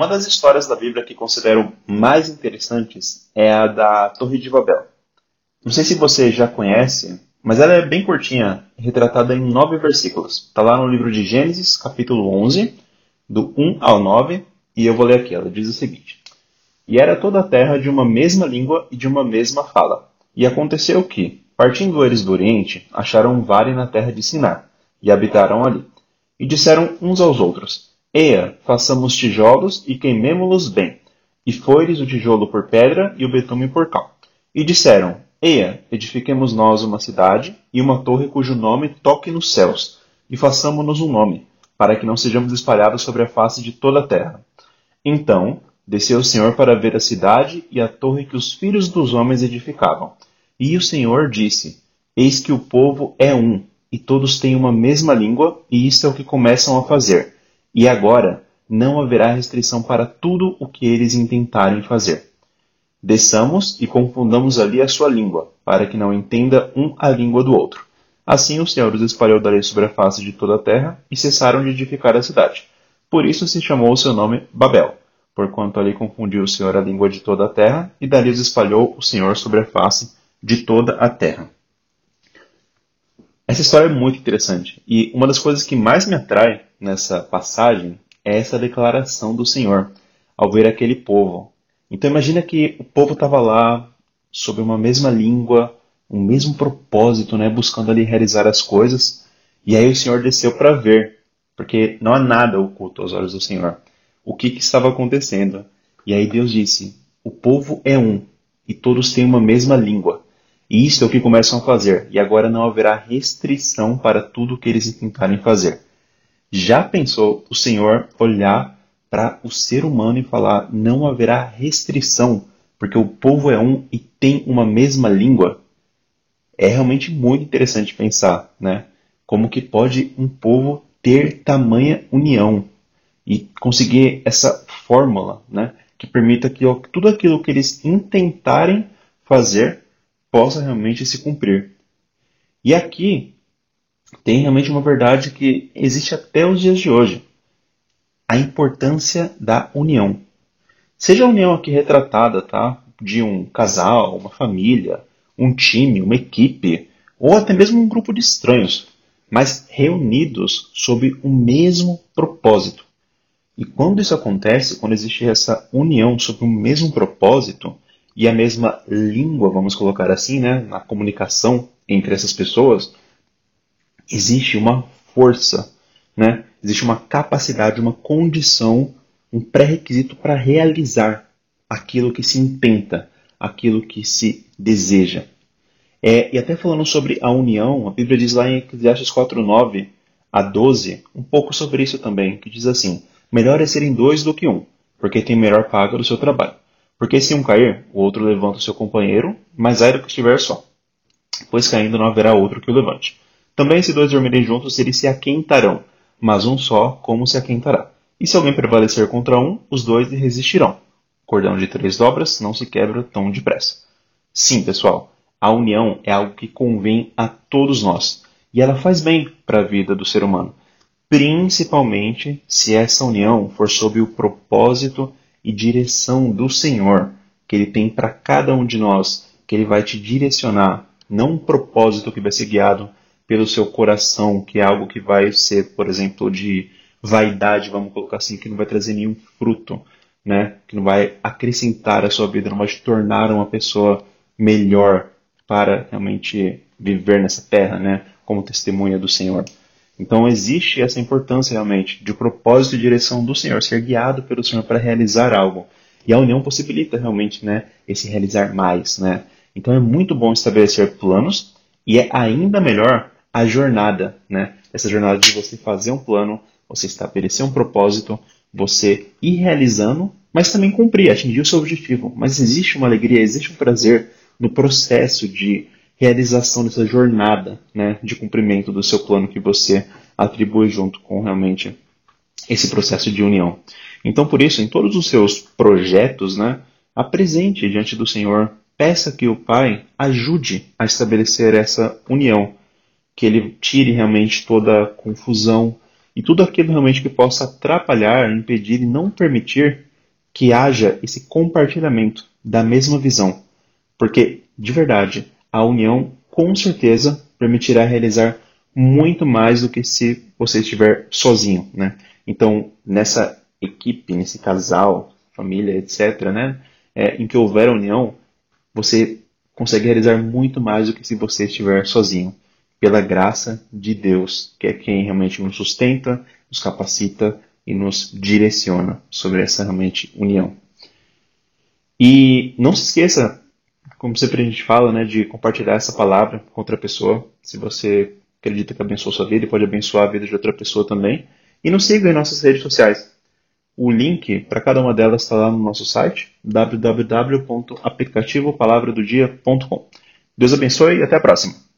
Uma das histórias da Bíblia que considero mais interessantes é a da Torre de Babel. Não sei se você já conhece, mas ela é bem curtinha, retratada em nove versículos. Está lá no livro de Gênesis, capítulo 11, do 1 ao 9, e eu vou ler aqui. Ela diz o seguinte: E era toda a terra de uma mesma língua e de uma mesma fala. E aconteceu que, partindo eles do Oriente, acharam um vale na terra de Sinar, e habitaram ali. E disseram uns aos outros: Eia, façamos tijolos e queimemo-los bem. E foi-lhes o tijolo por pedra e o betume por cal. E disseram: Eia, edifiquemos nós uma cidade e uma torre cujo nome toque nos céus, e façamos-nos um nome, para que não sejamos espalhados sobre a face de toda a terra. Então desceu o Senhor para ver a cidade e a torre que os filhos dos homens edificavam. E o Senhor disse: Eis que o povo é um, e todos têm uma mesma língua, e isso é o que começam a fazer e agora não haverá restrição para tudo o que eles intentarem fazer. Desçamos e confundamos ali a sua língua, para que não entenda um a língua do outro. Assim o Senhor os espalhou dali sobre a face de toda a terra, e cessaram de edificar a cidade. Por isso se chamou o seu nome Babel, porquanto ali confundiu o Senhor a língua de toda a terra, e dali os espalhou o Senhor sobre a face de toda a terra. Essa história é muito interessante, e uma das coisas que mais me atrai nessa passagem é essa declaração do Senhor ao ver aquele povo. Então imagina que o povo estava lá sob uma mesma língua, um mesmo propósito, né, buscando ali realizar as coisas. E aí o Senhor desceu para ver, porque não há nada oculto aos olhos do Senhor. O que, que estava acontecendo? E aí Deus disse: o povo é um e todos têm uma mesma língua. E isso é o que começam a fazer, e agora não haverá restrição para tudo o que eles tentarem fazer. Já pensou o Senhor olhar para o ser humano e falar: não haverá restrição, porque o povo é um e tem uma mesma língua? É realmente muito interessante pensar, né? Como que pode um povo ter tamanha união e conseguir essa fórmula, né? Que permita que tudo aquilo que eles intentarem fazer possa realmente se cumprir. E aqui tem realmente uma verdade que existe até os dias de hoje: a importância da união. Seja a união aqui retratada, tá? De um casal, uma família, um time, uma equipe, ou até mesmo um grupo de estranhos, mas reunidos sob o mesmo propósito. E quando isso acontece, quando existe essa união sob o mesmo propósito e a mesma língua, vamos colocar assim, né, na comunicação entre essas pessoas, existe uma força, né? existe uma capacidade, uma condição, um pré-requisito para realizar aquilo que se intenta, aquilo que se deseja. É, e até falando sobre a união, a Bíblia diz lá em Eclesiastes 4:9 a 12, um pouco sobre isso também, que diz assim: Melhor é serem dois do que um, porque tem melhor paga do seu trabalho. Porque se um cair, o outro levanta o seu companheiro, mas ai do que estiver só, pois caindo não haverá outro que o levante. Também se dois dormirem juntos, eles se aquentarão, mas um só como se aquentará. E se alguém prevalecer contra um, os dois lhe resistirão. Cordão de três dobras não se quebra tão depressa. Sim, pessoal, a união é algo que convém a todos nós. E ela faz bem para a vida do ser humano. Principalmente se essa união for sob o propósito e direção do Senhor, que Ele tem para cada um de nós, que Ele vai te direcionar, não um propósito que vai ser guiado pelo seu coração, que é algo que vai ser, por exemplo, de vaidade, vamos colocar assim, que não vai trazer nenhum fruto, né? Que não vai acrescentar a sua vida, não vai te tornar uma pessoa melhor para realmente viver nessa terra, né? Como testemunha do Senhor. Então existe essa importância realmente de propósito e direção do Senhor, ser guiado pelo Senhor para realizar algo. E a união possibilita realmente, né, esse realizar mais, né? Então é muito bom estabelecer planos e é ainda melhor a jornada, né? Essa jornada de você fazer um plano, você estabelecer um propósito, você ir realizando, mas também cumprir, atingir o seu objetivo. Mas existe uma alegria, existe um prazer no processo de realização dessa jornada, né, de cumprimento do seu plano que você atribui junto com realmente esse processo de união. Então, por isso, em todos os seus projetos, né, apresente diante do Senhor, peça que o Pai ajude a estabelecer essa união que ele tire realmente toda a confusão e tudo aquilo realmente que possa atrapalhar, impedir e não permitir que haja esse compartilhamento da mesma visão, porque, de verdade, a união com certeza permitirá realizar muito mais do que se você estiver sozinho, né? Então, nessa equipe, nesse casal, família, etc., né, é, em que houver união, você consegue realizar muito mais do que se você estiver sozinho, pela graça de Deus, que é quem realmente nos sustenta, nos capacita e nos direciona sobre essa realmente união. E não se esqueça, como sempre a gente fala, né, de compartilhar essa palavra com outra pessoa. Se você acredita que abençoou sua vida pode abençoar a vida de outra pessoa também. E nos siga em nossas redes sociais. O link para cada uma delas está lá no nosso site, www.aplicativopalavradodia.com. Deus abençoe e até a próxima.